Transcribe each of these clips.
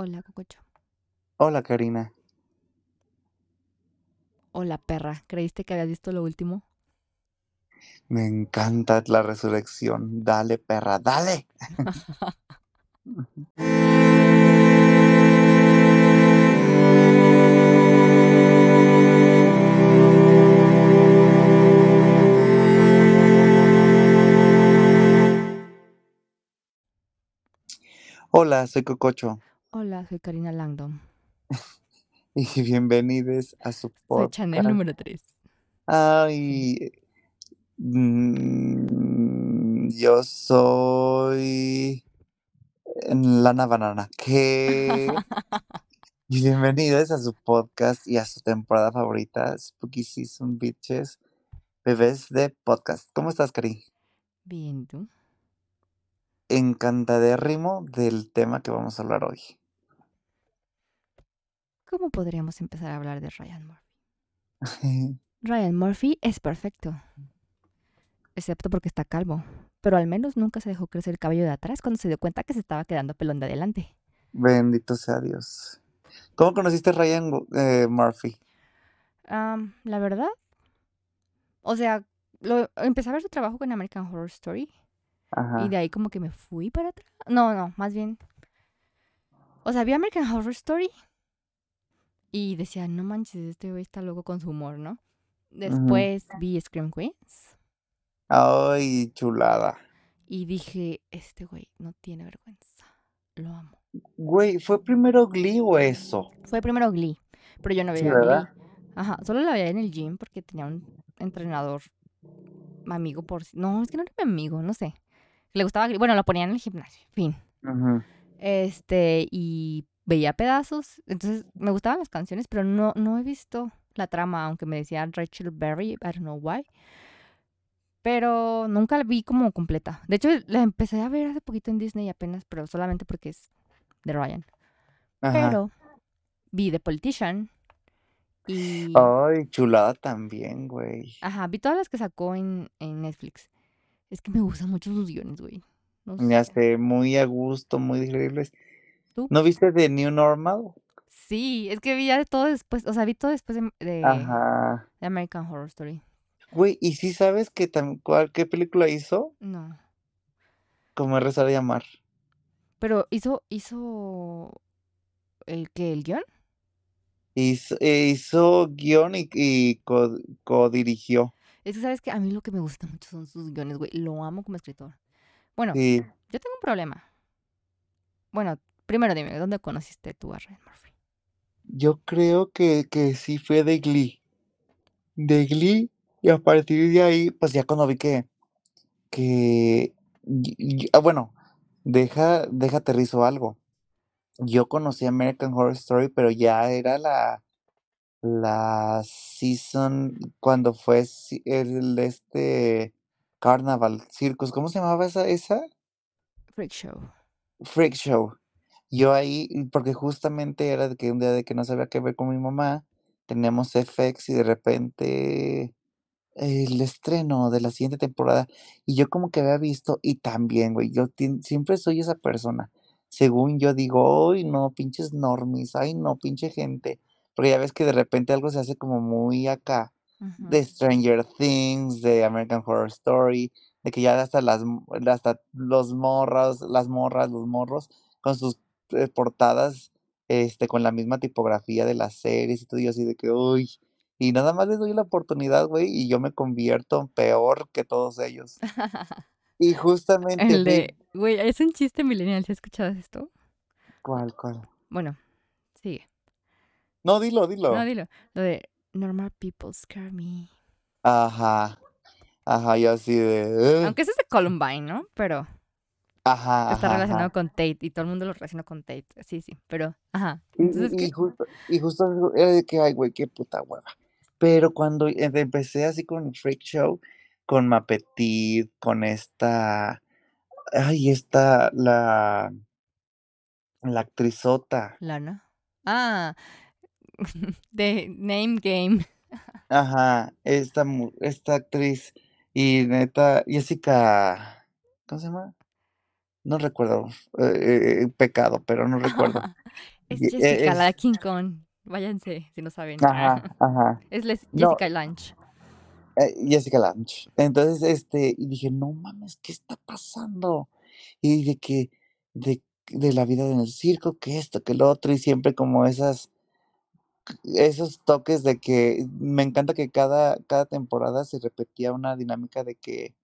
Hola, Cococho. Hola, Karina. Hola, perra. ¿Creíste que habías visto lo último? Me encanta la resurrección. Dale, perra, dale. Hola, soy Cococho Hola, soy Karina Langdon. y bienvenidos a su Soy Chanel podcast. número 3. Ay, mm, yo soy Lana Banana. ¿Qué? Y bienvenidos a su podcast y a su temporada favorita, Spooky Season Bitches, bebés de podcast. ¿Cómo estás, Cari? Bien, ¿tú? Encantadérrimo del tema que vamos a hablar hoy. ¿Cómo podríamos empezar a hablar de Ryan Murphy? Ryan Murphy es perfecto. Excepto porque está calvo. Pero al menos nunca se dejó crecer el cabello de atrás cuando se dio cuenta que se estaba quedando pelón de adelante. Bendito sea Dios. ¿Cómo conociste a Ryan eh, Murphy? La verdad, o sea, lo, empecé a ver su trabajo con American Horror Story Ajá. y de ahí como que me fui para atrás. No, no, más bien. O sea, vi American Horror Story y decía, no manches, este güey está loco con su humor, ¿no? Después vi Scream Queens Ay, chulada. y dije, este güey no tiene vergüenza. Lo amo. Güey, ¿fue primero Glee o eso? Fue primero Glee, pero yo no Sí, veía ¿verdad? Glee. Ajá, solo la veía en el gym porque tenía un entrenador amigo por... si- No, es que no era mi amigo, no sé. Le gustaba. Bueno, lo ponía en el gimnasio, fin. Este, y veía pedazos. Entonces, me gustaban las canciones, pero no, no he visto la trama, aunque me decía Rachel Berry, I don't know why. Pero nunca la vi como completa. De hecho, la empecé a ver hace poquito en Disney apenas, pero solamente porque es de Ryan. Ajá. Pero vi The Politician y... Ay, chulada también, güey. Ajá, vi todas las que sacó en, en Netflix. Es que me gustan mucho sus guiones, güey. No Ya sé. sé, muy a gusto, muy increíbles. ¿Tú? ¿No viste The New Normal? Sí, es que vi ya de todo después, o sea, vi todo después de, de- Ajá. de American Horror Story. Güey, ¿y si sabes que tam- cuál, qué película hizo? No. Como rezar a llamar. Pero hizo, hizo el que el guion. Hizo, eh, hizo guion y, y co- codirigió. Es que sabes que a mí lo que me gusta mucho son sus guiones, güey. Lo amo como escritor. Bueno, Sí. yo tengo un problema. Bueno, primero dime, ¿dónde conociste tú a Ryan Murphy? Yo creo que, que sí fue de Glee. De Glee. Y a partir de ahí, pues ya cuando vi que. que y- y- ah, bueno, deja, deja aterrizo algo. Yo conocí American Horror Story, pero ya era la. La season cuando fue si- el este Carnaval Circus. ¿Cómo se llamaba esa? esa? Freak Show. Freak Show. Yo ahí, porque justamente era de que un día de que no sabía qué ver con mi mamá, teníamos FX y de repente el estreno de la siguiente temporada. Y yo como que había visto, y también, güey, yo tien- siempre soy esa persona. Según yo digo, ay, no, pinches normies, ay, no, pinche gente. Porque ya ves que de repente algo se hace como muy acá de Stranger Things, de American Horror Story, de que ya hasta las hasta los morras, las morras, los morros con sus eh, portadas este con la misma tipografía de las series y todo y así de que uy, y nada más les doy la oportunidad, güey, y yo me convierto en peor que todos ellos. Y justamente El de, güey, es un chiste millennial, ¿has escuchado esto? ¿Cuál, cuál? Bueno, sigue. No, dilo, No, dilo. dilo. Lo de normal people scare me. Ajá. Ajá, yo así de. Aunque eso es de Columbine, ¿no? Pero Ajá, está ajá, relacionado ajá. con Tate y todo el mundo lo relaciona con Tate. Sí, sí, pero, ajá. Y, Entonces, y, ¿qué? y justo, y justo era de que, ay, güey, qué puta hueva. Pero cuando em- empecé así con Freak Show, con Mapetit, con esta, ay, esta, la, la actrizota, Lana. Ah, de Name Game. ajá, esta, esta actriz, y neta, Jessica, ¿cómo se llama? no recuerdo, eh, eh, pecado, pero no recuerdo. es eh, Jessica, la de es King Kong. Váyanse, si no saben. Ajá, ajá. Es Les- No, Jessica Lange. eh, Jessica Lange. Entonces, este, y dije: "No mames, ¿qué está pasando?". Y de que de de la vida en el circo, que esto, que lo otro, y siempre como esas esos toques de que me encanta que cada cada temporada se repetía una dinámica de que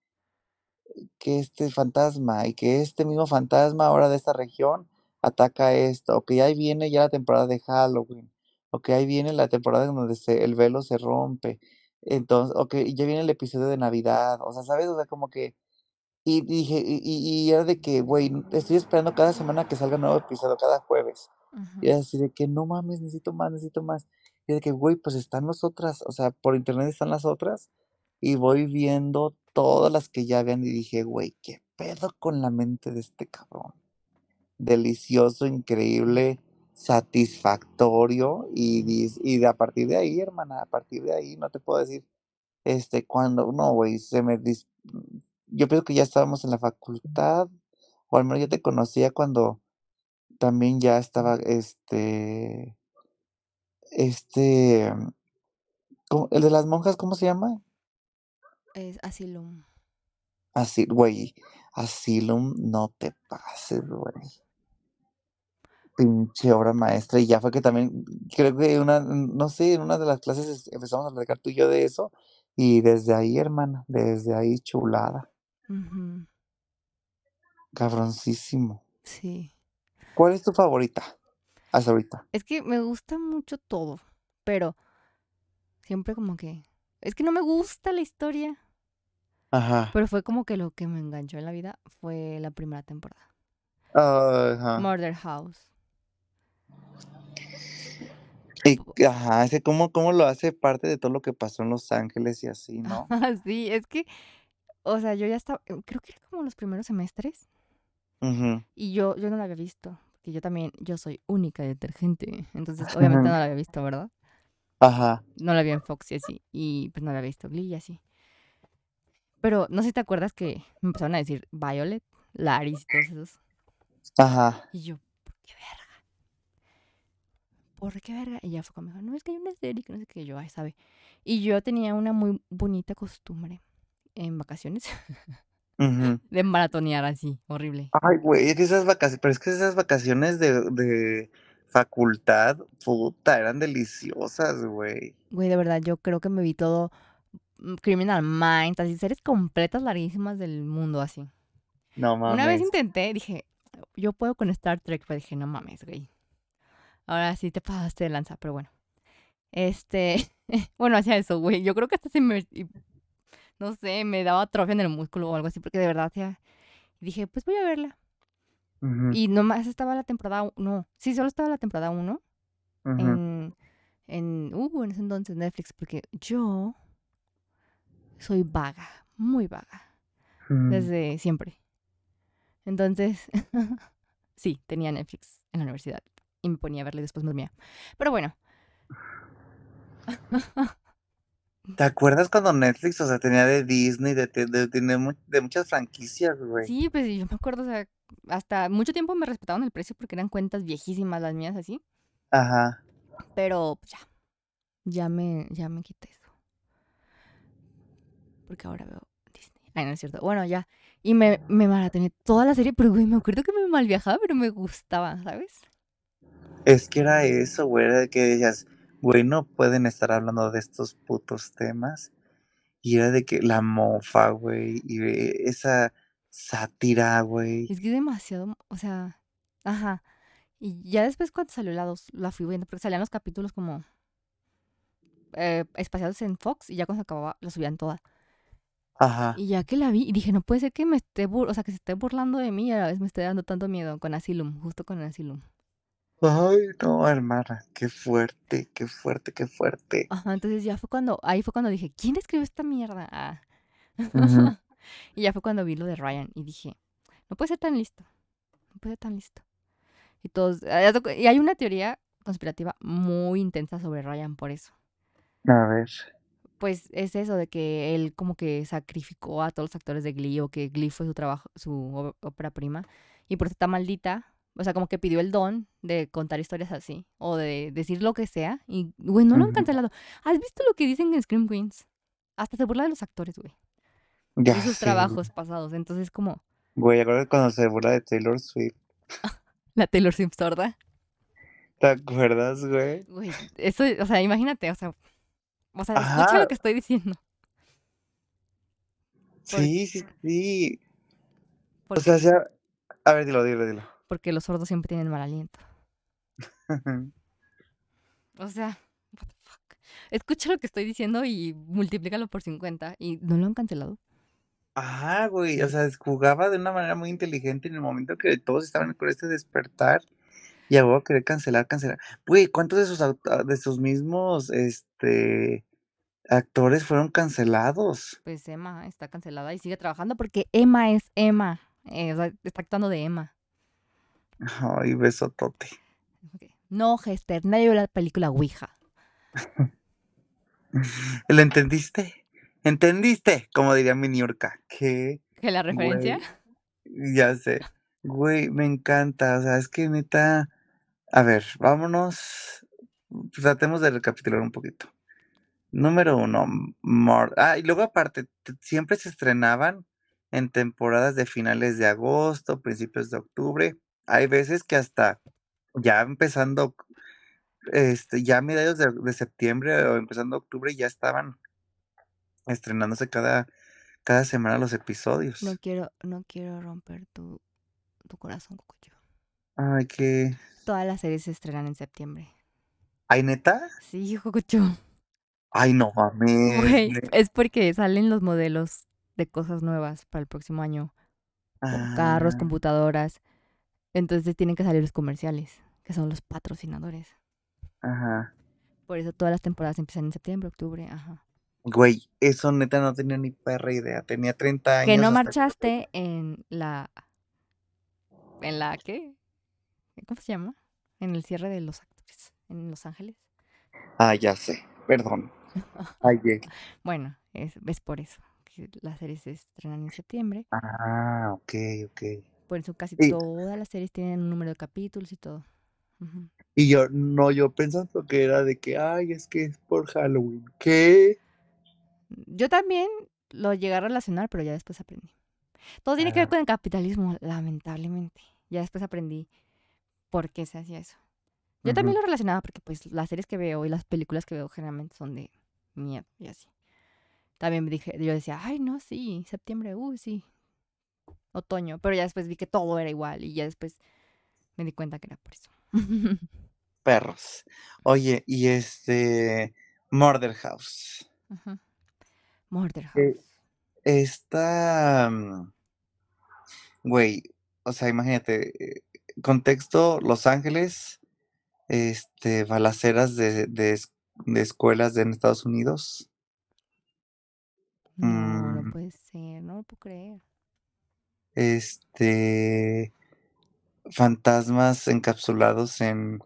que este fantasma, y que este mismo fantasma ahora de esta región ataca esto, o que ahí viene ya la temporada de Halloween, o que ahí viene la temporada en donde se el velo se rompe. Entonces, o que ya viene el episodio de Navidad, o sea, ¿sabes? O sea, como que y dije y y era de que, güey, estoy esperando cada semana que salga un nuevo episodio, cada jueves. Y era así de que: "No mames, necesito más, necesito más". Y de que: "Güey, pues están las otras", o sea, por internet están las otras, y voy viendo todas las que ya habían, y dije: "Güey, ¿qué pedo con la mente de este cabrón?". Delicioso, increíble, satisfactorio, y y de a partir de ahí, hermana, a partir de ahí, no te puedo decir, este, cuándo no, güey, se me yo pienso que ya estábamos en la facultad, o al menos yo te conocía cuando también ya estaba, este este. El de las monjas, ¿cómo se llama? Es Asylum. Así, güey, Asylum, no te pases, güey. Pinche obra maestra, y ya fue que también, creo que una, no sé, en una de las clases es empezamos a platicar tú y yo de eso, y desde ahí, hermana, desde ahí, chulada. Cabroncísimo. Sí. ¿Cuál es tu favorita? Hasta ahorita. Es que me gusta mucho todo, pero siempre como que... Es que no me gusta la historia, Ajá. pero fue como que lo que me enganchó en la vida fue la primera temporada. Ajá. Murder House. Y ajá, ese cómo cómo lo hace parte de todo lo que pasó en Los Ángeles y así, ¿no? Sí, es que, o sea, yo ya estaba, creo que era como los primeros semestres, Ujú. y yo yo no la había visto, porque yo también, yo soy única detergente, entonces obviamente no la había visto, ¿verdad? Ajá. No la vi en Fox y así, y pues no la había visto Glee y así. Pero no sé si te acuerdas que me empezaron a decir Violet, Laris y todos esos. Ajá. Y yo, ¿por qué verga? ¿Por qué verga? Y ya fue dijo, no, es que hay una serie que no sé qué, yo, ay, sabe. Y yo tenía una muy bonita costumbre en vacaciones de maratonear así, horrible. Ay, güey, es que esas vacaciones, pero es que esas vacaciones de de facultad, puta, eran deliciosas, güey. Güey, de verdad, yo creo que me vi todo mm, Criminal Minds, así, series completas larguísimas del mundo, así. No Una vez mames. intenté, dije, yo puedo con Star Trek, pero dije, no mames, güey. Ahora sí te pasaste de lanza, pero bueno. Este, bueno, hacía eso, güey. Yo creo que hasta se me, no sé, me daba atrofia en el músculo o algo así, porque de verdad hacía, y dije, pues voy a verla. Ujú, Y nomás estaba la temporada, no, sí, solo estaba la temporada 1 ujú. en, en, uh, en ese entonces Netflix, porque yo soy vaga, muy vaga, Mm. desde siempre. Entonces, sí, tenía Netflix en la universidad y me ponía a verla y después me dormía. Pero bueno, ¿Te acuerdas cuando Netflix, o sea, tenía de Disney, de de de de muchas franquicias, güey? sí, pues yo me acuerdo, o sea, hasta mucho tiempo me respetaban el precio porque eran cuentas viejísimas las mías así, Ajá. pero pues ya, ya me, ya me quité eso. Porque ahora veo Disney. Ay, no es cierto. Bueno, ya. Y me, me maratoné toda la serie, pero güey, me acuerdo que me mal viajaba, pero me gustaba, ¿sabes? Es que era eso, güey, que decías: "Güey, no pueden estar hablando de estos putos temas". Y era de que la mofa, güey, y esa sátira, güey. Es que es demasiado, o sea, ajá. Y ya después cuando salió la 2, la fui viendo, porque salían los capítulos como eh, espaciados en Fox y ya cuando se acababa, la subían toda. Ajá. Y ya que la vi, y dije, no puede ser que me esté, bur o sea, que se esté burlando de mí y a la vez me esté dando tanto miedo con Asylum, justo con Asylum. Ay, no, hermana, qué fuerte, qué fuerte, qué fuerte. Ajá, entonces ya fue cuando, ahí fue cuando dije, ¿quién escribió esta mierda? Ah. Ujú. y ya fue cuando vi lo de Ryan y dije, no puede ser tan listo, no puede ser tan listo. Y todos, ah, y hay una teoría conspirativa muy intensa sobre Ryan por eso. A ver. Pues es eso de que él como que sacrificó a todos los actores de Glee o que Glee fue su trabajo, su ópera prima y por eso está maldita. O sea, como que pidió el don de contar historias así o de decir lo que sea y, güey, no lo han cancelado. ¿Has visto lo que dicen en Scream Queens? Hasta se burla de los actores, güey. Ya Y sus trabajos pasados. Entonces, como Güey, acuerdas cuando se burla de Taylor Swift? la Taylor Swift sorda. ¿Te acuerdas, güey? Güey, eso, o sea, imagínate, o sea, o sea, escucha lo que estoy diciendo. Sí, sí, sí. O sea, sea... A ver, dilo, dilo, dilo. Porque los sordos siempre tienen mal aliento. O sea, what the fuck. Escucha lo que estoy diciendo y multiplícalo por 50 y no lo han cancelado. Ajá, güey, o sea, jugaba de una manera muy inteligente en el momento que todos estaban con este despertar y a huevo querer cancelar, cancelar. Güey, ¿cuántos de sus aut- de sus mismos este actores fueron cancelados? Pues Emma está cancelada y sigue trabajando porque Emma es Emma. Eh, o sea, está actuando de Emma. Ay, besotote. Ok. No, Hester, nadie vio la película Ouija. ¿Lo entendiste? ¿Entendiste? Como diría mi Niurka. ¿Qué? ¿Que la referencia? Güey, ya sé. Güey, me encanta. O sea, es que neta. A ver, vámonos. Tratemos de recapitular un poquito. Número uno, Mor- Ah, y luego aparte, siempre se estrenaban en temporadas de finales de agosto, principios de octubre. Hay veces que hasta ya empezando, este, ya a mediados de, de septiembre o empezando octubre ya estaban estrenándose cada, cada semana los episodios. No quiero, no quiero romper tu, tu corazón, Cocoyo. Ay, que... Todas las series se estrenan en septiembre. ¿Ay, neta? Sí, Cocoyo. Ay, no mames. Güey, es porque salen los modelos de cosas nuevas para el próximo año. Como carros, Ah, computadoras. Entonces tienen que salir los comerciales, que son los patrocinadores. Ajá. Por eso todas las temporadas empiezan en septiembre, octubre, ajá. Güey, eso neta no tenía ni perra idea. Tenía 30 años. Que no marchaste en la... ¿En la qué? ¿Cómo se llama? En el cierre de los actores en Los Ángeles. Ah, ya sé. Perdón. Ay, Bueno, es, es por eso. Que las series se estrenan en septiembre. Ah, ok, ok. Por eso casi Y, todas las series tienen un número de capítulos y todo. Y yo, no, yo pensando que era de que, ay, es que es por Halloween. ¿Qué? Yo también lo llegué a relacionar, pero ya después aprendí. Todo tiene que ver con el capitalismo, lamentablemente. Ya después aprendí por qué se hacía eso. Yo también lo relacionaba porque pues las series que veo y las películas que veo generalmente son de miedo y así. También me dije, yo decía, ay, no, sí, septiembre, uy, sí, otoño. Pero ya después vi que todo era igual y ya después me di cuenta que era por eso. Perros. Oye, y este. Murder House. Murder Eh, House. Esta. mm, Güey, o sea, imagínate. eh, Contexto: Los Ángeles. Este, balaceras de, de, de escuelas en Estados Unidos. No, no Mm, puede ser, no lo puedo creer. Este. Fantasmas encapsulados en.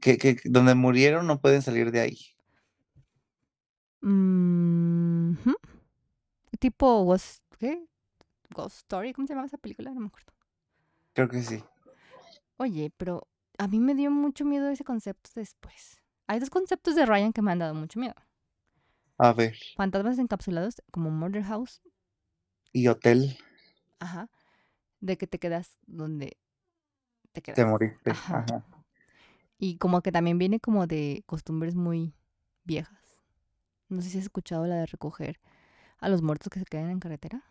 Que, que donde murieron no pueden salir de ahí. Mm. Tipo Ghost, ¿qué? Ghost Story, ¿cómo se llamaba esa película? No me acuerdo. Creo que sí. Oye, pero a mí me dio mucho miedo ese concepto después. Hay dos conceptos de Ryan que me han dado mucho miedo. A ver. Fantasmas encapsulados como Murder House, Y Hotel, ajá, de que te quedas donde te te quedas. moriste. Ajá. Ajá. Y como que también viene como de costumbres muy viejas. No sé si has escuchado la de recoger a los muertos que se quedan en carretera.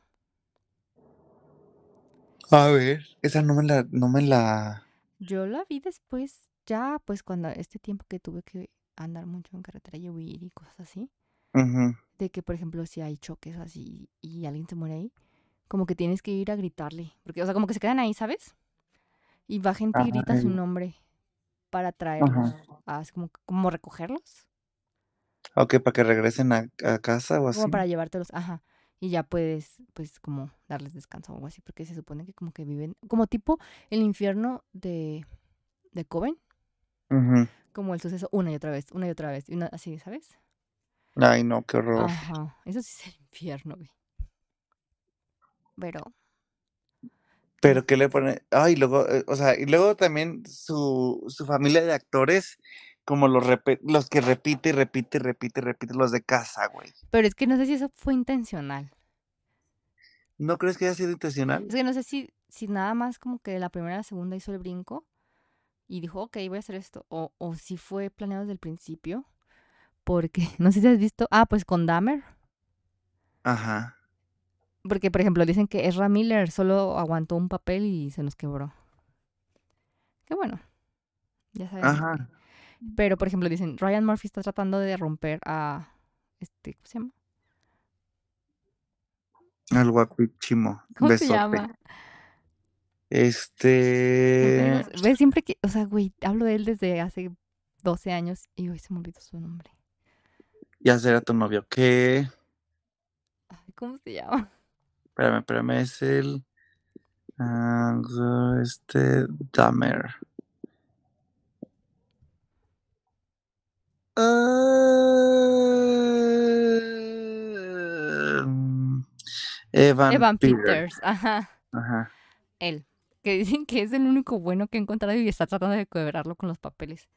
A ver. Esa no me la, no me la. Yo la vi después, ya pues cuando este tiempo que tuve que andar mucho en carretera y huir y cosas así, Ujú. de que por ejemplo si hay choques así y alguien se muere ahí, como que tienes que ir a gritarle, porque o sea, como que se quedan ahí, ¿sabes? Y va gente y grita su nombre para traerlos, Ajá. a- así como, como recogerlos, Ok, para que regresen a, a casa o como así. para llevártelos, ajá. Y ya puedes, pues, como darles descanso o algo así, porque se supone que como que viven, como tipo el infierno de, de Coven, como el suceso una y otra vez, una y otra vez, y una, así, ¿sabes? Ay, no, qué horror. Ajá, eso sí es el infierno, güey. Pero Pero que le pone, ay, luego, eh, o sea, y luego también su, su familia de actores, como los, los que repite y repite y repite y repite los de casa, güey. Pero es que no sé si eso fue intencional. ¿No crees que haya sido intencional? Es que no sé si, si nada más como que la primera la segunda hizo el brinco y dijo, ok, voy a hacer esto. O, o si fue planeado desde el principio. Porque, no sé si has visto, ah, pues con Dahmer. Ajá. Porque, por ejemplo, dicen que Ezra Miller solo aguantó un papel y se nos quebró. Qué bueno. Ya sabes. Ajá. Pero, por ejemplo, dicen, Ryan Murphy está tratando de romper a... Este, ¿Cómo se llama? Al guapichimo. ¿Cómo se llama? Este... Ves, siempre que... O sea, güey, hablo de él desde hace 12 años y hoy se me olvidó su nombre. Ya será tu novio. ¿Qué? ¿Cómo se llama? Espérame, espérame, es el. Uh, este. Dahmer. Uh, Evan, Evan Peters. Ajá. Ajá. Él. Que dicen que es el único bueno que he encontrado y está tratando de quebrarlo con los papeles.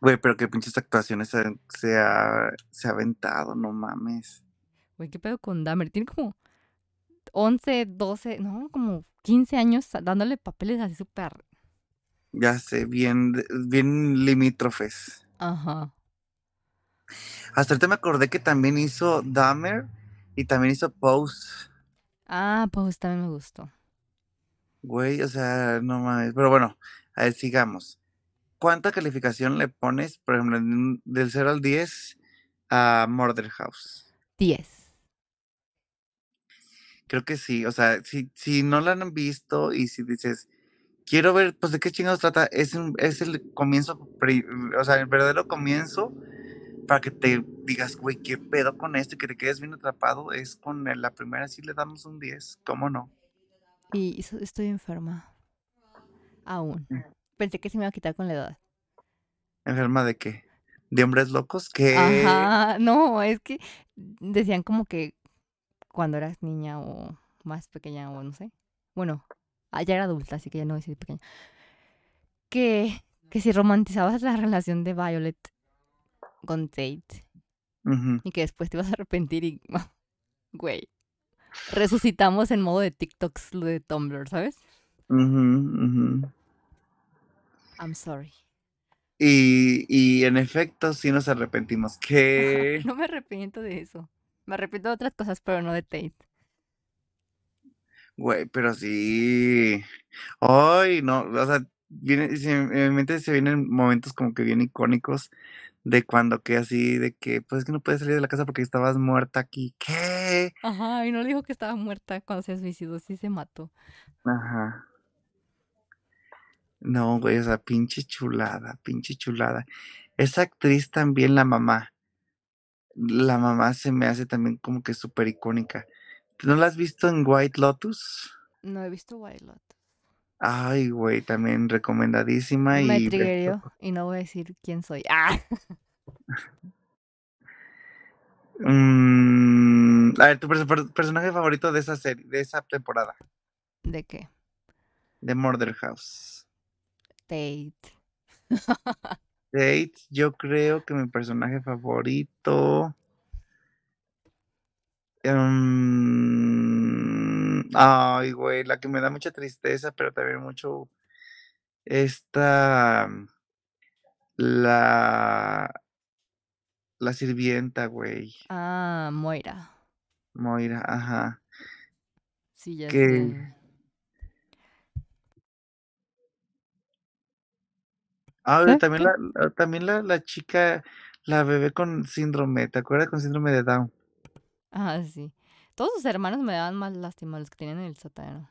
Güey, pero qué pinches actuaciones se, se, ha, se ha aventado, no mames. Güey, ¿qué pedo con Dahmer? Tiene como 11, 12, no, como 15 años dándole papeles así súper. Ya sé, bien, bien limítrofes. Ajá. Hasta ahorita me acordé que también hizo Dahmer y también hizo Pose. Ah, Pose también me gustó. Güey, o sea, no mames. Pero bueno, a ver, sigamos. ¿Cuánta calificación le pones, por ejemplo, del 0 al 10 a Murder House? 10 creo que sí. O sea, si, si no la han visto y si dices, quiero ver, pues de qué chingados trata, es, es el comienzo, o sea, el verdadero comienzo para que te digas, güey, qué pedo con esto y que te quedes bien atrapado, es con la primera sí le damos un 10, ¿cómo no? Y estoy enferma. Aún. Mm. Pensé que se me iba a quitar con la edad. ¿Enferma de qué? ¿De hombres locos? que Ajá, no, es que decían como que cuando eras niña o más pequeña o no sé. Bueno, ah, ya era adulta, así que ya no voy a decir pequeña. Que, que si romantizabas la relación de Violet con Tate y que después te ibas a arrepentir y, güey, resucitamos en modo de TikToks lo de Tumblr, ¿sabes? I'm sorry. Y, y en efecto, sí nos arrepentimos. Que... no me arrepiento de eso. Me arrepiento de otras cosas, pero no de Tate. Güey, pero sí. Ay, no, o sea, viene, en mi mente se vienen momentos como que bien icónicos de cuando que así, de que, pues es que no puedes salir de la casa porque estabas muerta aquí. ¿Qué? Ajá, y no le dijo que estaba muerta cuando se suicidó, sí se mató. Ajá. No, güey, o sea, pinche chulada, pinche chulada. Esa actriz también, la mamá la mamá se me hace también como que súper icónica. ¿No la has visto en White Lotus? No he visto White Lotus. Ay, güey, también recomendadísima. Me y, y no voy a decir quién soy. Ah. Mm, a ver, tu personaje favorito de esa serie, de esa temporada. ¿De qué? De Murder House. Tate. Tate, yo creo que mi personaje favorito. Em, ay, güey, la que me da mucha tristeza, pero también mucho. Esta. La. La sirvienta, güey. Ah, Moira. Moira, ajá. Sí, ya sé. Ah, también, la, también la, la chica, la bebé con síndrome, ¿te acuerdas? Con síndrome de Down. Ah, sí. Todos sus hermanos me daban más lástima los que tienen el sótano.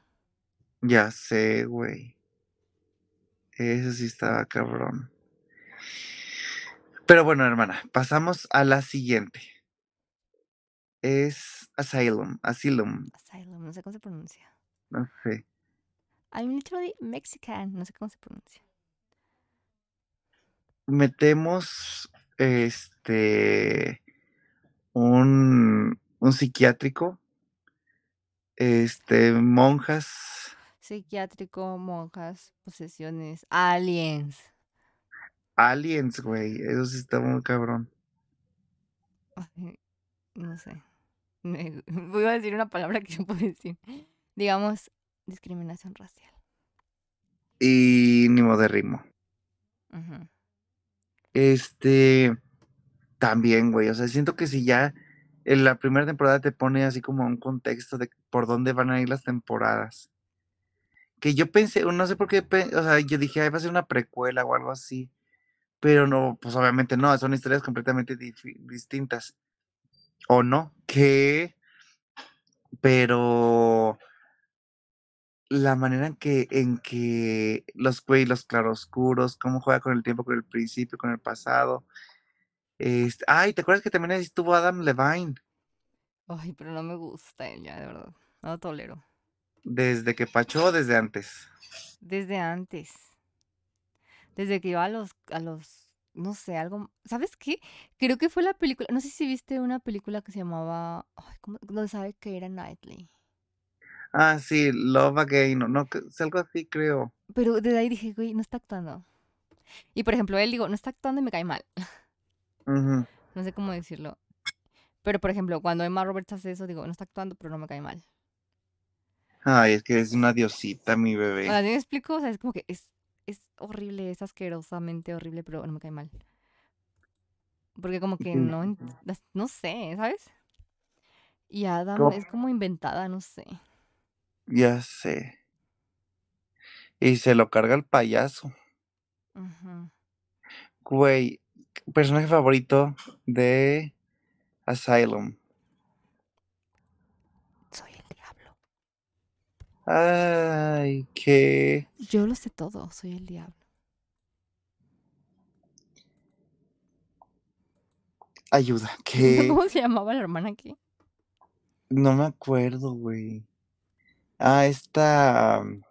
Ya sé, güey. Eso sí estaba cabrón. Pero bueno, hermana, pasamos a la siguiente. Es Asylum, Asylum. Asylum, no sé cómo se pronuncia. No sé. I'm literally Mexican, no sé cómo se pronuncia metemos este un, un psiquiátrico Este, monjas. Psiquiátrico, monjas, posesiones, aliens. Aliens, güey. Eso sí está muy cabrón. Ay, no sé. Me- Voy a decir una palabra que yo puedo decir. Digamos, discriminación racial. Y ni modo de ritmo. Este, también, güey. O sea, siento que si ya en la primera temporada te pone así como un contexto de por dónde van a ir las temporadas. Que yo pensé, no sé por qué, o sea, yo dije, "Ay, va a ser una precuela o algo así. Pero no, pues obviamente no, son historias completamente distintas. O no, que, pero la manera en que, en que los güey, los claroscuros, cómo juega con el tiempo, con el principio, con el pasado. Este, ay, ¿te acuerdas que también estuvo Adam Levine? Ay, pero no me gusta él ya, de verdad. No lo tolero. Desde que Pachó o desde antes. Desde antes. Desde que iba a los, a los, no sé, algo. ¿Sabes qué? Creo que fue la película. No sé si viste una película que se llamaba. Ay, ¿cómo? No sabe que era Knightley. Ah, sí, Love Again, no, no, es algo así, creo. Pero desde ahí dije, güey, no está actuando. Y por ejemplo, él digo, no está actuando y me cae mal. Ujú. No sé cómo decirlo. Pero por ejemplo, cuando Emma Roberts hace eso, digo, no está actuando, pero no me cae mal. Ay, es que es una diosita, mi O bebé. sea, ¿sí me explico? O sea, es como que es, es horrible, es asquerosamente horrible, pero no me cae mal. Porque como que no, no sé, ¿sabes? Y Adam es como inventada, no sé. Ya sé. Y se lo carga el payaso. Güey, personaje favorito de Asylum. Soy el diablo. Ay, qué Yo lo sé todo, soy el diablo. ayuda, qué ¿Cómo se llamaba la hermana aquí? no me acuerdo, güey. Ah, esta um,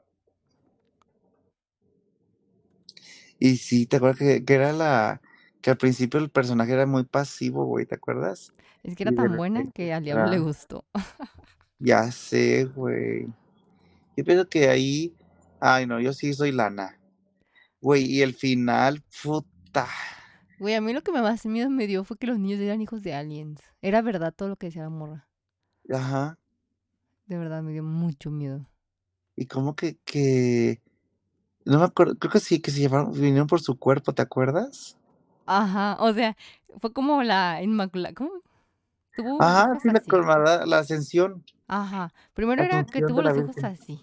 y sí, ¿te acuerdas que, que era la que al principio el personaje era muy pasivo, güey, ¿te acuerdas? Es que era Y de tan buena repente que al diablo le gustó. Ya sé, güey. Yo pienso que ahí, ay no, yo sí soy lana. Güey, y el final, puta. Güey, a mí lo que más miedo me dio fue que los niños eran hijos de aliens. Era verdad todo lo que decía la morra. Ajá. De verdad, me dio mucho miedo. Y como que, que, no me acuerdo, creo que sí, que se llevaron, vinieron por su cuerpo, ¿te acuerdas? Ajá, o sea, fue como la Inmaculada. ¿Cómo? Tuvo Ajá, sí, la, la ascensión. Ajá. Primero La era que tuvo los hijos Virgen. así.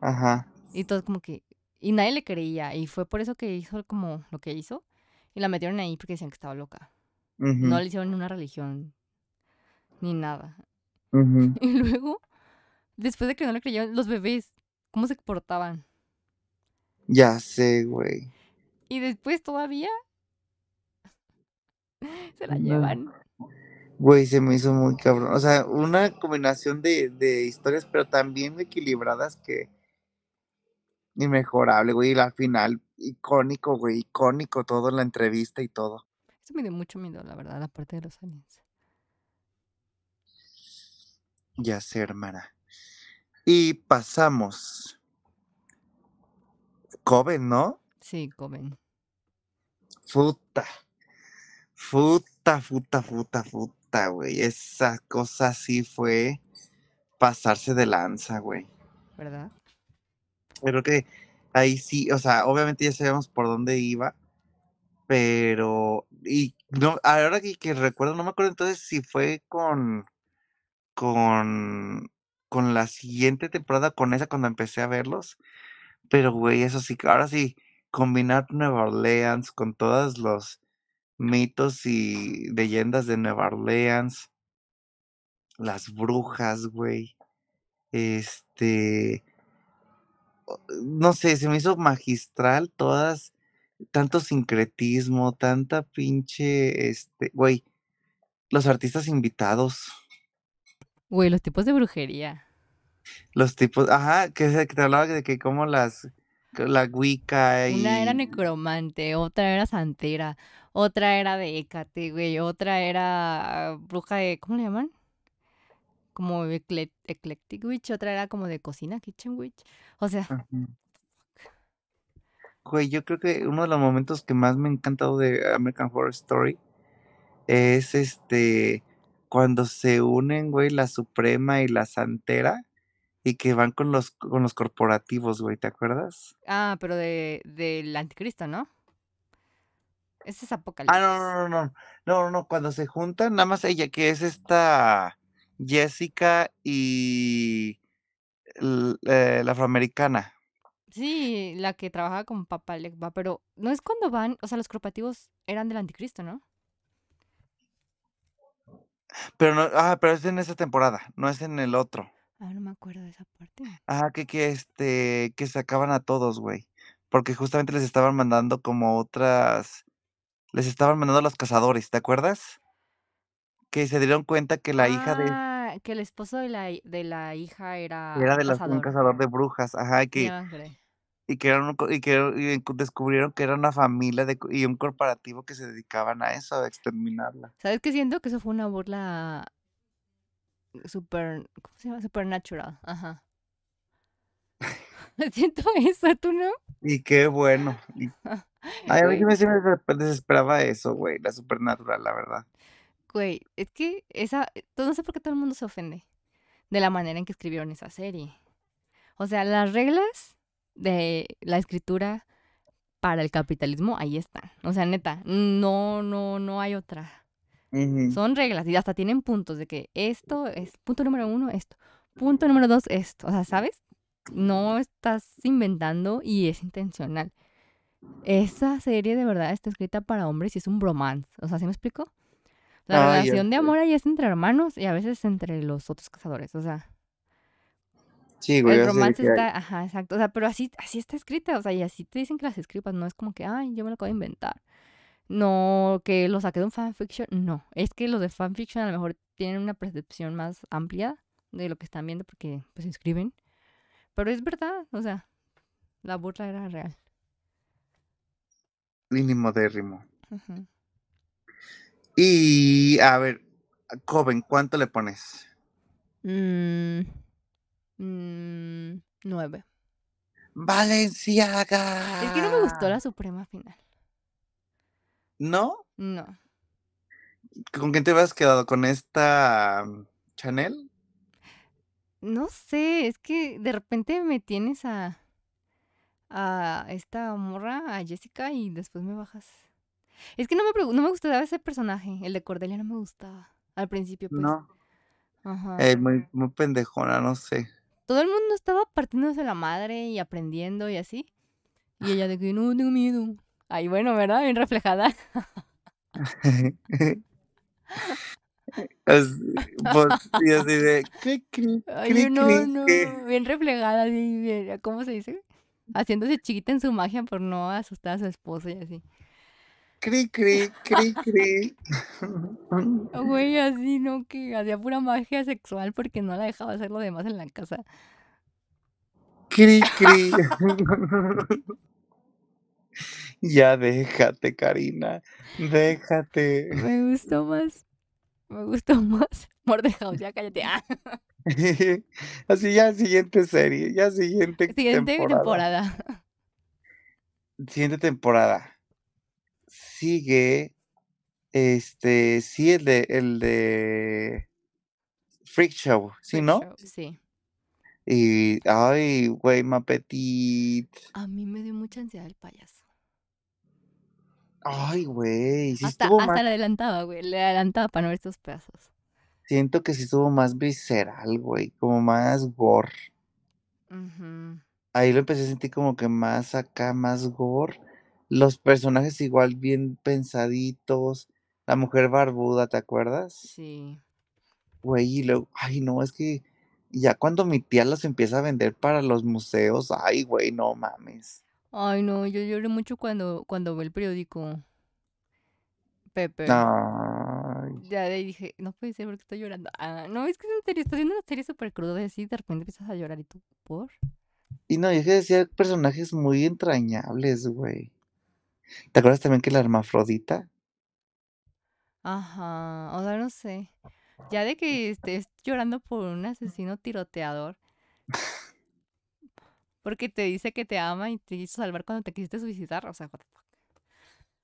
Ajá. Y todo como que. Y nadie le creía. Y fue por eso que hizo como lo que hizo. Y la metieron ahí porque decían que estaba loca. No le hicieron una religión. Ni nada. ujú. Y luego, después de que no le creyeron, los bebés, ¿cómo se portaban? Ya sé, güey. Y después todavía se la No. llevan. Güey, se me hizo muy cabrón. O sea, una combinación de, de historias, pero también equilibradas que inmejorable, güey. Y al final, icónico, güey, icónico todo en la entrevista y todo. Eso me dio mucho miedo, la verdad, la parte de los aliens. Ya sé, hermana. Y pasamos. Coven, ¿no? Sí, Coven. Futa. Futa, futa, futa, futa, güey. Esa cosa sí fue pasarse de lanza, güey. ¿Verdad? Creo que ahí sí, o sea, obviamente ya sabíamos por dónde iba, pero y no, ahora que, que recuerdo, no me acuerdo entonces si fue con con con la siguiente temporada, con esa cuando empecé a verlos, pero güey, eso sí, ahora sí, combinar Nueva Orleans con todos los mitos y leyendas de Nueva Orleans, las brujas, güey, este, no sé, se me hizo magistral todas, tanto sincretismo, tanta pinche, este, güey, los artistas invitados, Güey, los tipos de brujería. Los tipos, ajá, que, se- que te hablaba de que como las, la Wicca Una era y, necromante, otra era santera, otra era de Hécate, güey, otra era bruja de, ¿cómo le llaman? como ecle- Eclectic Witch, otra era como de cocina, Kitchen Witch. O sea. Güey, yo creo que uno de los momentos que más me ha encantado de American Horror Story es este cuando se unen, güey, la Suprema y la Santera y que van con los con los corporativos, güey, ¿te acuerdas? ah, pero de del anticristo, ¿no? Ese es Ah, Apocalipsis. no, no, no, no, no, no, no, cuando se juntan, nada más ella, que es esta Jessica y eh, la afroamericana. Sí, la que trabaja con Papa Legba, pero no es cuando van, o sea, los corporativos eran del anticristo, ¿no? Pero no, ah, pero es en esa temporada, no es en el otro. Ah, no me acuerdo de esa parte. Ah, que, que este, que sacaban a todos, güey. Porque justamente les estaban mandando como otras, les estaban mandando a los cazadores, ¿te acuerdas? Que se dieron cuenta que la hija de, Ah, que el esposo de la, hi- de la hija era era de los, un cazador. cazador de brujas, ajá, y que, y que, eran un co- y que y encu- descubrieron que era una familia de, co- y un corporativo que se dedicaban a eso, a exterminarla. ¿Sabes qué siento? Que eso fue una burla super, ¿cómo se llama? Supernatural. Ajá. Siento eso, ¿tú no? Y qué bueno. y- ay, a mí me, desesperaba eso, güey, la supernatural, la verdad. güey, es que esa, no sé por qué todo el mundo se ofende de la manera en que escribieron esa serie. O sea, las reglas de la escritura para el capitalismo, ahí están. O sea, neta, no, no, no hay otra. Son reglas y hasta tienen puntos de que esto es punto número uno, esto. Punto número dos, esto. O sea, ¿sabes? No estás inventando y es intencional. Esa serie de verdad está escrita para hombres y es un bromance. O sea, ¿sí me explico? La ya relación de amor ahí es entre hermanos y a veces entre los otros cazadores. O sea, Sí, güey, el romance está, ajá, exacto. O sea, pero así, así está escrita. O sea, y así te dicen que las escribas. No es como que, ay, yo me lo acabo de inventar. No, que lo saqué de un fanfiction. No, es que los de fanfiction a lo mejor tienen una percepción más amplia de lo que están viendo porque pues escriben. Pero es verdad, o sea, la burla era real. Mínimo dérrimo. Ujú. Y a ver, Coven, ¿cuánto le pones? Mm, mm, nueve. Valenciaga. Es que no me gustó la suprema final. ¿No? No. ¿Con quién te habías quedado? ¿Con esta mm, Chanel? No sé, es que de repente me tienes a, a esta morra, a Jessica, y después me bajas. Es que no me, no me gustaba ese personaje, el de Cordelia no me gustaba. Al principio, pues. No. Ajá. Eh, muy, muy pendejona, no sé. Todo el mundo estaba partiéndose la madre y aprendiendo y así. Y ella de que no tengo miedo. Ay, bueno, ¿verdad? Bien reflejada. Es- pues, y así de, Ay, no, no. Bien reflejada, así, bien, ¿cómo se dice? Haciéndose chiquita en su magia por no asustar a su esposo y así. cri, cri, cri, cri. Güey, así, ¿no? Que hacía pura magia sexual porque no la dejaba hacer lo demás en la casa. Cri, cri. Ya déjate, Karina. Déjate. Me gustó más. Me gustó más. Morde House, ya cállate. Ah, Así ya siguiente serie, ya siguiente, siguiente temporada. temporada. Siguiente temporada. Sigue este, sí el de el de Freak Show, ¿sí Freak no? Show, Sí. Y ay, güey, Mapetit. A mí me dio mucha ansiedad el payaso. Ay, güey, sí hasta hasta más le adelantaba, güey. Le adelantaba para no ver estos pedazos. siento que sí estuvo más visceral, güey, como más gore. Ujú, Ahí lo empecé a sentir como que más acá, más gore. Los personajes igual bien pensaditos. La mujer barbuda, ¿te acuerdas? Sí. Güey, y luego, ay, no, es que ya cuando mi tía los empieza a vender para los museos, ay, güey, no mames. Ay, no, yo lloré mucho cuando, cuando ve el periódico. Pepe. Ay, Ya de ahí dije, no puede ser porque estoy llorando. Ah, no, es que es en serio, está haciendo una serie súper cruda y así de repente empiezas a llorar y tú, ¿por? Y no, es que decía personajes muy entrañables, güey. ¿Te acuerdas también que la hermafrodita? Ajá, o sea, no sé. Ya de que estés llorando por un asesino tiroteador. Porque te dice que te ama y te hizo salvar cuando te quisiste suicidar. O sea, what the fuck.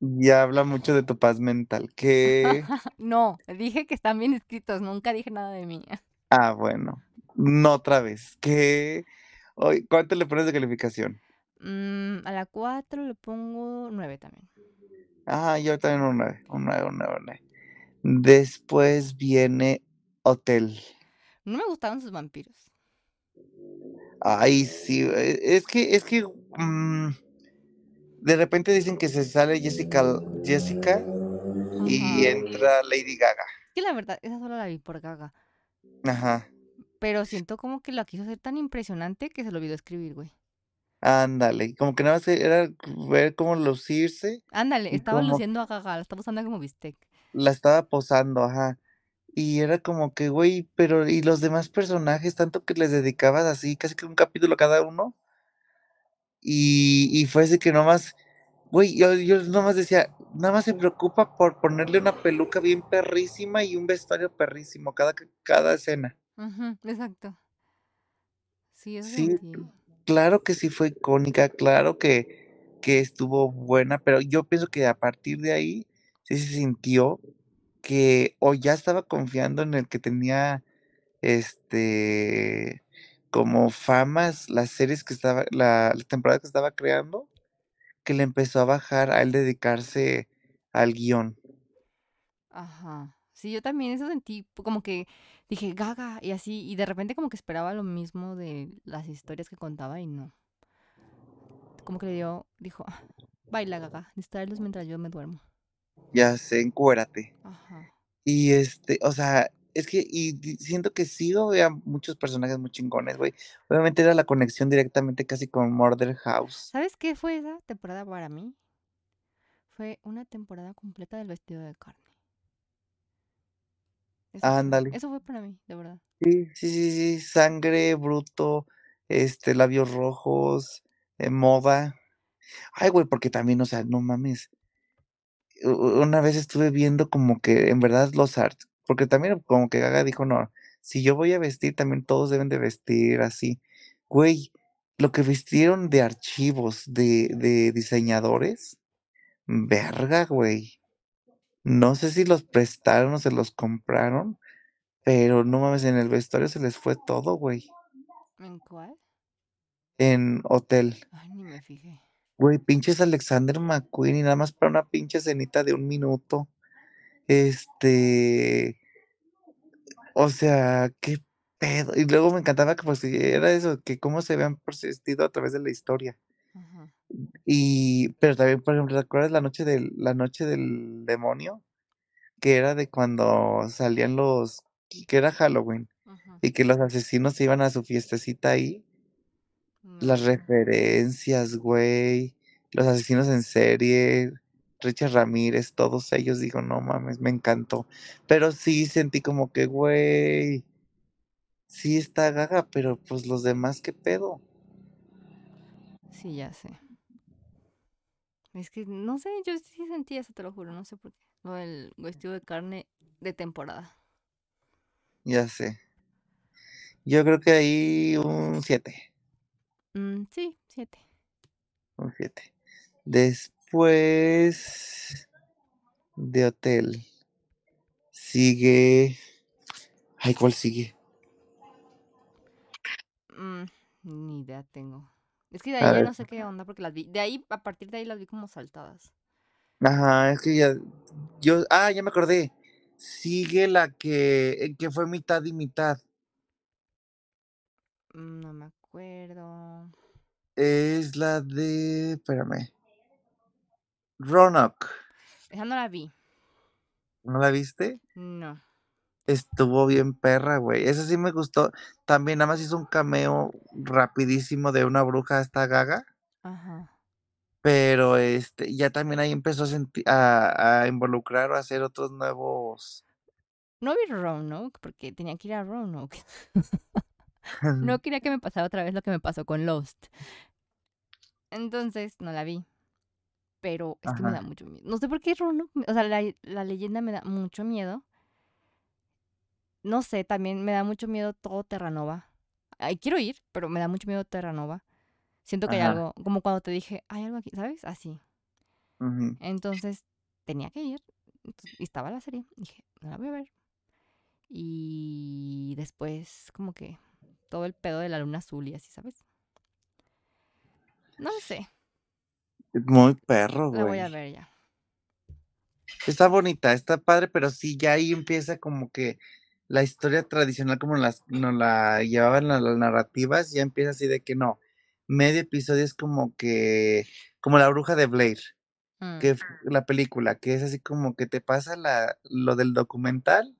Ya habla mucho de tu paz mental. Que. no, dije que están bien escritos. Nunca dije nada de mí. Ah, bueno. No otra vez. Hoy, ¿Cuánto le pones de calificación? Mm, a la 4 le pongo 9 también. Ah, yo también un 9. Un 9, un 9, un 9. Después viene Hotel. No me gustaron sus vampiros. Ay, sí. e, Es que, es que. mm, de repente dicen que se sale Jessica, Jessica y entra Lady Gaga. Es que la verdad, esa solo la vi por gaga. Ajá. Pero siento como que la quiso hacer tan impresionante que se lo olvidó escribir, güey. Ándale. Como que nada más era ver cómo lucirse. Ándale, estaba como- luciendo a gaga, la estaba usando como bistec. La estaba posando, ajá. Y era como que, güey, pero ¿y los demás personajes? Tanto que les dedicabas así, casi que un capítulo cada uno. Y, y fue ese que nomás, güey, yo, yo nomás decía, nada más se preocupa por ponerle una peluca bien perrísima y un vestuario perrísimo cada, cada escena. Ujú, exacto. Sí, eso Sí, claro que sí fue icónica, claro que, que estuvo buena, pero yo pienso que a partir de ahí sí se sintió que o ya estaba confiando en el que tenía este como famas las series que estaba, la, la temporada que estaba creando, que le empezó a bajar a él dedicarse al guion. Ajá. Sí, yo también eso sentí, pu- como que dije gaga y así, y de repente como que esperaba lo mismo de las historias que contaba y no. Como que le dio, dijo, "Ah, baila gaga, distraerlos mientras yo me duermo. Ya sé, encuérate. Ajá. Y este, o sea, es que, y siento que sí había muchos personajes muy chingones, güey. Obviamente era la conexión directamente casi con Murder House. ¿Sabes qué fue esa temporada para mí? Fue una temporada completa del vestido de carne. Eso Ándale. eso fue para mí, de verdad. Sí, sí, sí, sí, sangre, bruto, este, labios rojos, eh, moda. Ay, güey, porque también, o sea, no mames. Una vez estuve viendo como que en verdad los arts, porque también como que Gaga dijo, no, si yo voy a vestir, también todos deben de vestir así. Güey, lo que vistieron de archivos de, de diseñadores, verga, güey. No sé si los prestaron o se los compraron, pero no mames, en el vestuario se les fue todo, güey. ¿En cuál? En hotel. Ay, ni me fijé. Güey, pinches Alexander McQueen y nada más para una pinche escenita de un minuto. Este, o sea, qué pedo. Y luego me encantaba que pues era eso, que cómo se habían persistido a través de la historia. Y, pero también, por ejemplo, ¿recuerdas la noche del, la noche del demonio? Que era de cuando salían los, que era Halloween, y que los asesinos se iban a su fiestecita ahí. Las No. referencias, güey. Los asesinos en serie. Richard Ramírez, todos ellos, digo, no mames, me encantó. Pero sí sentí como que, güey. Sí está gaga, pero pues los demás, ¿qué pedo? Sí, ya sé. Es que no sé, yo sí sentí eso, te lo juro, no sé por qué. Lo del vestido de carne de temporada. Ya sé. Yo creo que ahí un 7. Mm, sí, siete. Un 7. Después de hotel. Sigue. Ay, ¿cuál sigue? Mm, ni idea tengo. Es que de A ahí ya ver. no sé qué onda porque las vi. De ahí, a partir de ahí las vi como saltadas. Ajá, es que ya. Yo. Ah, ya me acordé. Sigue la que, eh, que fue mitad y mitad. Mm, No me acuerdo. Es la de. Espérame. Roanoke. Esa no la vi. ¿No la viste? No. Estuvo bien perra, güey. Esa sí me gustó. También nada más hizo un cameo rapidísimo de una bruja hasta gaga. Ajá. Pero este, ya también ahí empezó a, a, a involucrar o a hacer otros nuevos. No vi Roanoke porque tenía que ir a Roanoke. No quería que me pasara otra vez lo que me pasó con Lost. Entonces no la vi. Pero es que me da mucho miedo. No sé por qué me- O sea, la, la leyenda me da mucho miedo. no sé, también me da mucho miedo todo Terranova. Ay, quiero ir, pero me da mucho miedo Terranova. Siento que hay algo, como cuando te dije, hay algo aquí, ¿sabes? Así. Entonces tenía que ir. Entonces, y estaba la serie. Dije, no la voy a ver. Y después, como que todo el pedo de la luna azul y así, ¿sabes? No lo sé. Muy perro, La voy a güey. ver ya. Está bonita, está padre, pero sí, ya ahí empieza como que la historia tradicional como las, nos la llevaban las, las narrativas, ya empieza así de que no. Medio episodio es como que, como la bruja de Blair, Mm, que la película, que es así como que te pasa la, lo del documental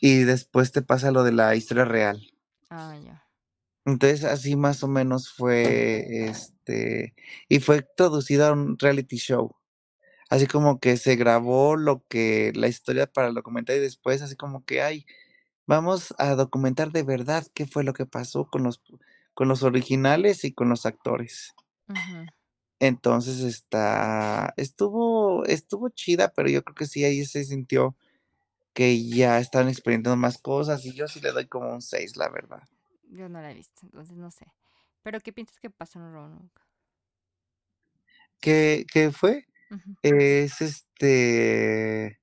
y después te pasa lo de la historia real. Ah, ya. Entonces, así más o menos fue, este, y fue traducido a un reality show. Así como que se grabó lo que, la historia para el documental y después así como que, ay, vamos a documentar de verdad qué fue lo que pasó con los, con los originales y con los actores. Entonces, está, estuvo, estuvo chida, pero yo creo que sí, ahí se sintió que ya están experimentando más cosas y yo sí le doy como un 6, la verdad. Yo no la he visto, entonces no sé. Pero ¿qué piensas que pasó en Roanoke? ¿Qué, qué fue? Es este,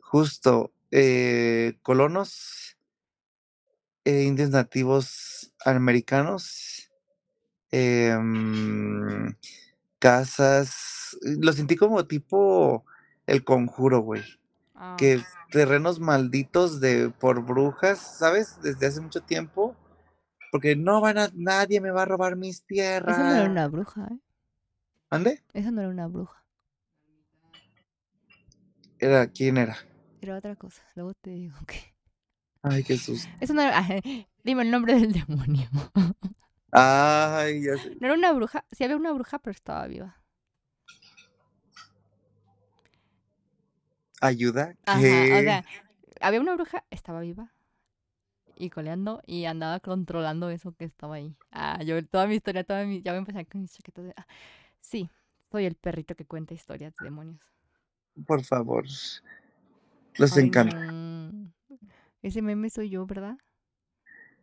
justo, eh, colonos, eh, indios nativos americanos, em, casas, lo sentí como tipo El Conjuro, güey, Ah, que terrenos malditos de por brujas, ¿sabes? Desde hace mucho tiempo, porque no van a, nadie me va a robar mis tierras. Eso no era una bruja, ¿eh? ¿Ande? Eso no era una bruja. Era, ¿quién era? Era otra cosa. Luego te digo que. Ay, Jesús. Eso no era. Dime el nombre del demonio. Ay, ya sé. No era una bruja. Sí había una bruja, pero estaba viva. ¿Ayuda? Ajá, o sea, había una bruja, estaba viva. Y coleando y andaba controlando eso que estaba ahí. Ah, yo toda mi historia, toda mi. Ya a empezar con mis chaquetas de. ah, sí, soy el perrito que cuenta historias de demonios. Por favor. Los Ay, encanta. no. Ese meme soy yo, ¿verdad?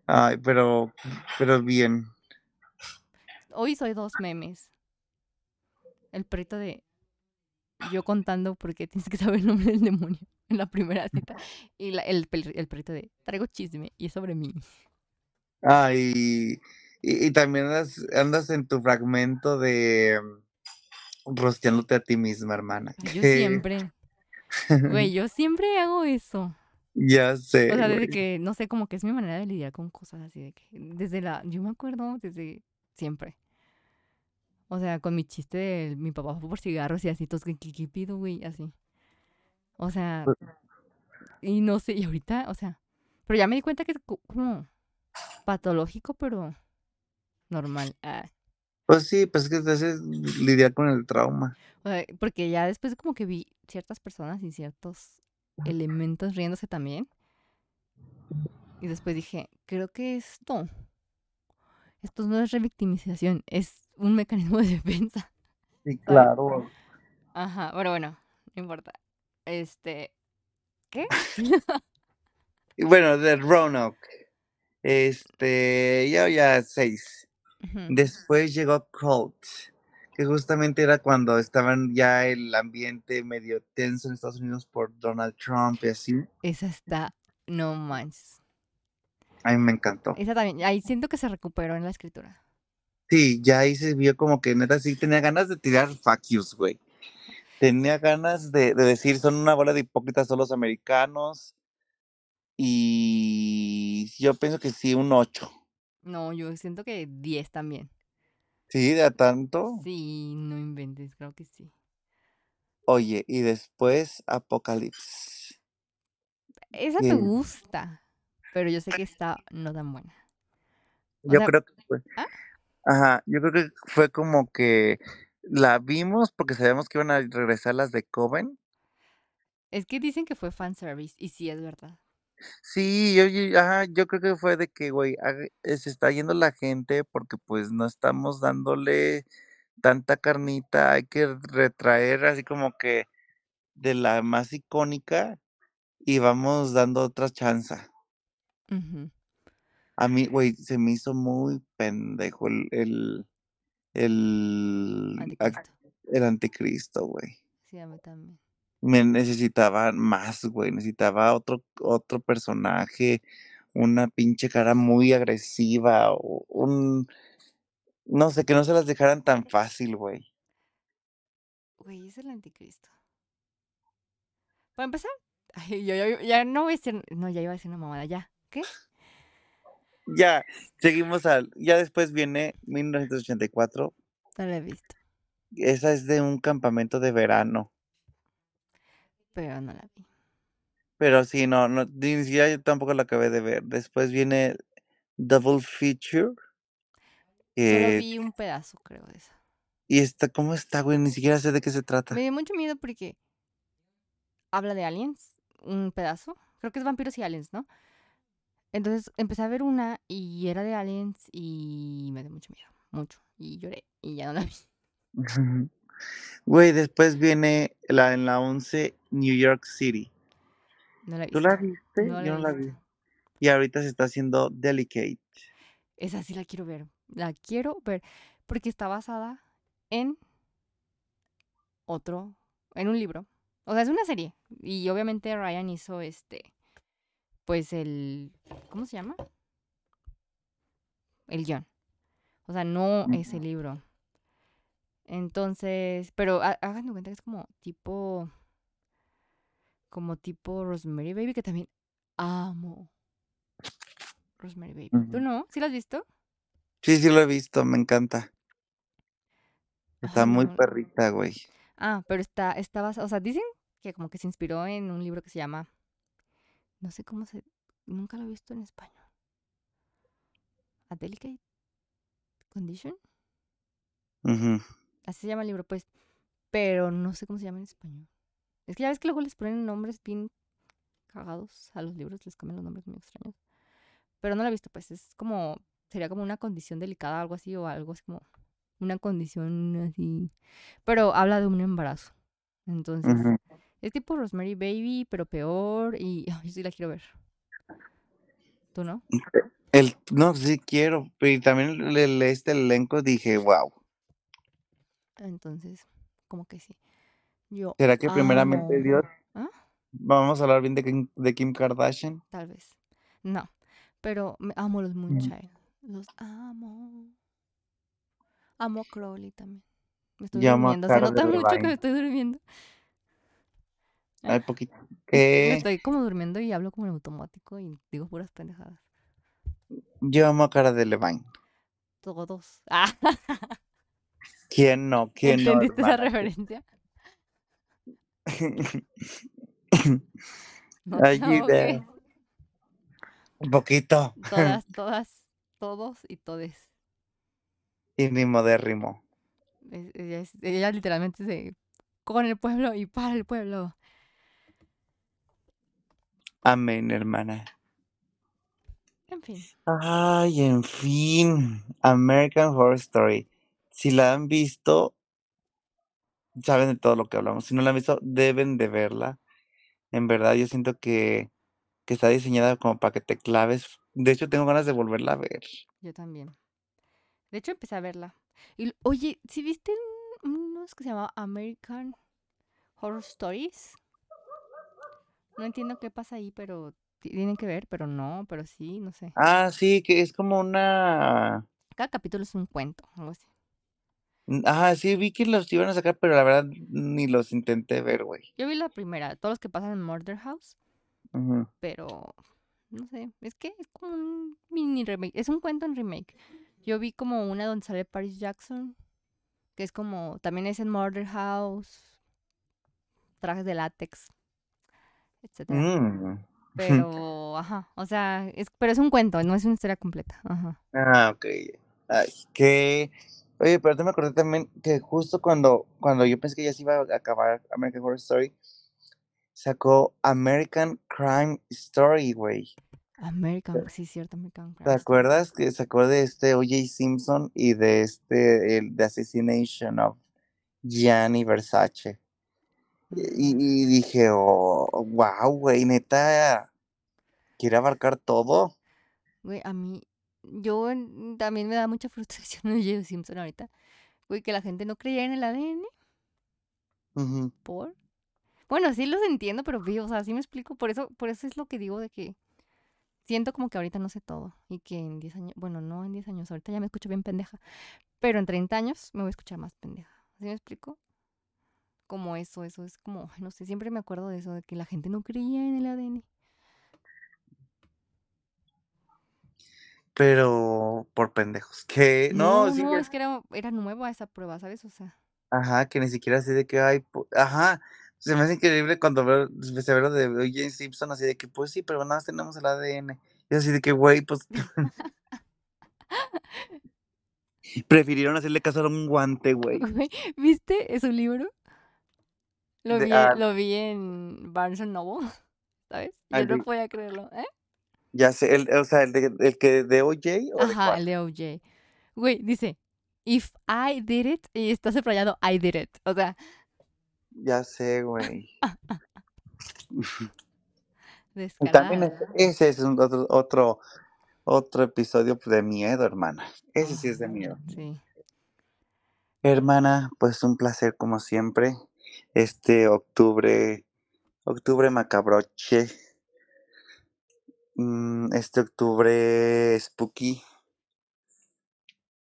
Ay, pero, pero bien. Hoy soy dos memes. El perrito de yo contando porque tienes que saber el nombre del demonio en la primera cita. Y la- el, el perrito de traigo chisme y es sobre mí. Ay, y, y también andas, andas en tu fragmento de mm, rosteándote a ti misma, hermana. Yo ¿Qué? siempre, güey, yo siempre hago eso. Ya sé, O sea, desde que, no sé, como que es mi manera de lidiar con cosas así de que, desde la, yo me acuerdo desde siempre. O sea, con mi chiste de mi papá fue por cigarros y así, todos, ¿qué, qué- qué pido, güey? Así. O sea, Pues y no sé, y ahorita, o sea, pero ya me di cuenta que es co- como patológico, pero normal. Ah, Pues sí, pues es que te haces lidiar con el trauma. o sea, porque ya después como que vi ciertas personas y ciertos elementos riéndose también. Y después dije, creo que esto, esto no es revictimización, es un mecanismo de defensa. Sí, claro. Ajá, pero bueno, no importa. Este, ¿qué? Y bueno, de Roanoke. Este, ya, ya, seis. Después llegó Colt, que justamente era cuando estaban ya el ambiente medio tenso en Estados Unidos por Donald Trump y así. Esa está, no manches. A mí me encantó. Esa también, ahí siento que se recuperó en la escritura. Sí, ya ahí se vio como que neta sí tenía ganas de tirar fuck yous, güey. Tenía ganas de, de decir, son una bola de hipócritas todos los americanos. Y yo pienso que sí, un 8. No, yo siento que 10 también. Sí, de a tanto. Sí, no inventes, creo que sí. Oye, y después Apocalypse. Esa que me gusta, pero yo sé que está no tan buena. O yo sea, creo que. ¿ah? Ajá, yo creo que fue como que la vimos porque sabíamos que iban a regresar las de Coven. Es que dicen que fue fanservice, y sí es verdad. Sí, yo, yo- ajá, yo creo que fue de que, güey, haga- eh, se está yendo la gente porque pues no estamos dándole tanta carnita, hay que retraer así como que de la más icónica y vamos dando otra chanza. A mí, güey, se me hizo muy pendejo el, el, el, Anticristo. el anticristo, güey. Sí, a mí también. Me necesitaba más, güey. Necesitaba otro, otro personaje, una pinche cara muy agresiva, o un, no sé, que no se las dejaran tan fácil, güey. Güey, es el anticristo. Para empezar, ay, yo, yo- ya no voy a decir, no, ya iba a decir una mamada, ya. ¿Qué? Ya, seguimos al, ya después viene 1984. No la he visto, Esa es de un campamento de verano. pero no la vi. Pero sí, no, no, ni siquiera yo tampoco la acabé de ver. Después viene Double Feature. Solo vi un pedazo, creo, de esa. y está, ¿cómo está, güey? Ni siquiera sé de qué se trata. Me dio mucho miedo porque habla de aliens, un pedazo. Creo que es vampiros y aliens, ¿no? Entonces empecé a ver una y era de aliens y me dio mucho miedo, mucho. Y lloré y ya no la vi. Güey, después viene la en la 11 New York City. No la ¿Tú la viste? No la Yo no la vi. Y ahorita se está haciendo Delicate. Esa sí la quiero ver. La quiero ver porque está basada en otro, en un libro. O sea, es una serie. Y obviamente Ryan hizo este, pues el, ¿cómo se llama? El guion. O sea, no ese libro. Entonces, pero hagan cuenta que es como tipo, como tipo Rosemary Baby, que también amo. Rosemary Baby. ¿Tú Ujú. no? ¿Sí la has visto? Sí, sí lo he visto, me encanta. Está Ay, muy no. perrita, güey. Ah, pero está, está basado, o sea, dicen que como que se inspiró en un libro que se llama, no sé cómo se, nunca lo he visto en español. A Delicate Condition, así se llama el libro, pues, pero no sé cómo se llama en español. Es que ya ves que luego les ponen nombres bien cagados a los libros, les cambian los nombres muy extraños. Pero no lo he visto, pues, es como, sería como una condición delicada, algo así, o algo así como una condición así. Pero habla de un embarazo. Entonces. Es tipo Rosemary Baby, pero peor. Y yo sí la quiero ver. ¿Tú no? El, no, sí quiero. Y también le, le- este elenco dije, wow. Entonces, como que sí. Yo ¿Será que primeramente. Dios? ¿Ah? Vamos a hablar bien de Kim, de Kim Kardashian. Tal vez. No. Pero me amo los Moonchild. Los amo. Amo Crowley también. Me estoy Yo amo a durmiendo. Se nota mucho que me estoy durmiendo. Ay, poquito. Es que me ¿Qué? estoy como durmiendo y hablo como en automático y digo puras pendejadas. Yo amo a Cara de Levine. Todos. Ah, ¿Quién no? ¿Quién no? ¿entendiste esa referencia? No Ayuda. Un poquito. Todas, todas, todos y todes. Y ni modérrimo. Ella, ella literalmente se con el pueblo y para el pueblo. Amén, hermana. En fin, Ay, en fin. American Horror Story. Si la han visto, saben de todo lo que hablamos. Si no la han visto, deben de verla. En verdad, yo siento que, que está diseñada como para que te claves. De hecho, tengo ganas de volverla a ver. yo también. De hecho, empecé a verla. Y, oye, ¿sí viste un- unos que se llamaba American Horror Stories? No entiendo qué pasa ahí, pero ti- tienen que ver, pero no, pero sí, no sé. Ah, sí, que es como una... Cada capítulo es un cuento, algo así. Ah, sí, vi que los iban a sacar, pero la verdad ni los intenté ver, güey. Yo vi la primera, todos los que pasan en Murder House, Ujú. pero no sé, es que es como un mini remake, es un cuento en remake. Yo vi como una donde sale Paris Jackson, que es como, también es en Murder House, trajes de látex, etcétera. Mm. Pero, ajá, o sea, es, pero es un cuento, no es una historia completa. Ajá. Ah, ok. Ay, que... Oye, pero te me acordé también que justo cuando, cuando yo pensé que ya se iba a acabar American Horror Story, sacó American Crime Story, güey. American, sí, cierto, American ¿Te Crime Story. acuerdas que sacó de este O.J. Simpson y de este, el The Assassination of Gianni Versace? Y, y dije, oh, wow, güey, neta, quiere abarcar todo. Güey, a mí, yo también me da mucha frustración J.O. Simpson ahorita. Güey, que la gente no creía en el ADN. ¿Por? Bueno, sí los entiendo, pero vi, o sea, sí me explico. Por eso, por eso es lo que digo de que siento como que ahorita no sé todo. Y que en 10 años, bueno, no en 10 años, ahorita ya me escucho bien pendeja. Pero en 30 años me voy a escuchar más pendeja. ¿Sí me explico? Como eso, eso es como, no sé, siempre me acuerdo de eso, de que la gente no creía en el ADN. Pero por pendejos. Que no, No, sí, no, que- es que era, era nueva esa prueba, ¿sabes? O sea, ajá, que ni siquiera así de que hay, ajá. Se me hace increíble cuando veo, se ve lo de O.J. Simpson así de que, pues sí, pero nada más tenemos el ADN. Y así de que, güey, pues. Prefirieron hacerle caso a un guante, güey. güey, ¿viste su libro? Lo De- vi, lo vi en Barnes Noble, ¿sabes? Yo no de- podía creerlo, ¿eh? Ya sé, el, o sea, el, de, el que de O.J. o de Ajá, cuál? el de OJ. Güey, dice, if I did it, y está subrayado I did it. O sea, Ya sé, güey. descarada. También es- ese es un otro, otro, otro episodio de miedo, hermana. Ese sí es de miedo. Sí. Hermana, pues un placer como siempre. Este octubre, octubre macabroche. Mm, Este octubre spooky.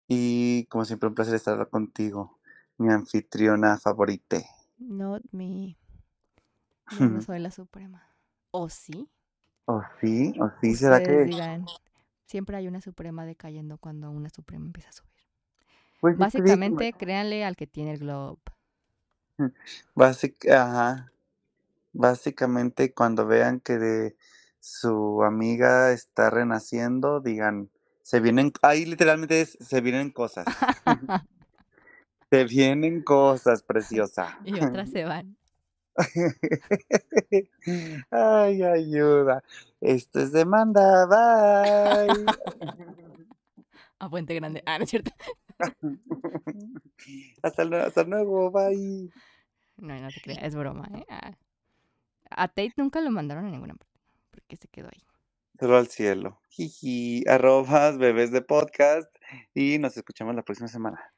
Y como siempre un placer estar contigo, mi anfitriona favorita. Not me. Yo no soy la suprema. ¿O sí? ¿O sí? ¿O sí? ¿Será Ustedes que...? digan, siempre hay una suprema decayendo cuando una suprema empieza a subir. Pues Básicamente, créanle al que tiene el globe. Básic- ajá. Básicamente cuando vean que de su amiga está renaciendo, digan, se vienen, ahí literalmente es, se vienen cosas. Se vienen cosas, preciosa. y otras se van. Ay, ayuda. Esto es demanda. Bye. A Puente Grande. Ah, no es cierto. hasta, hasta luego. Bye. No, no te creas, es broma, ¿eh? Ah. A Tate nunca lo mandaron a ninguna parte. Porque se quedó ahí. Solo al cielo. Jiji. Arrobas bebés de podcast. Y nos escuchamos la próxima semana.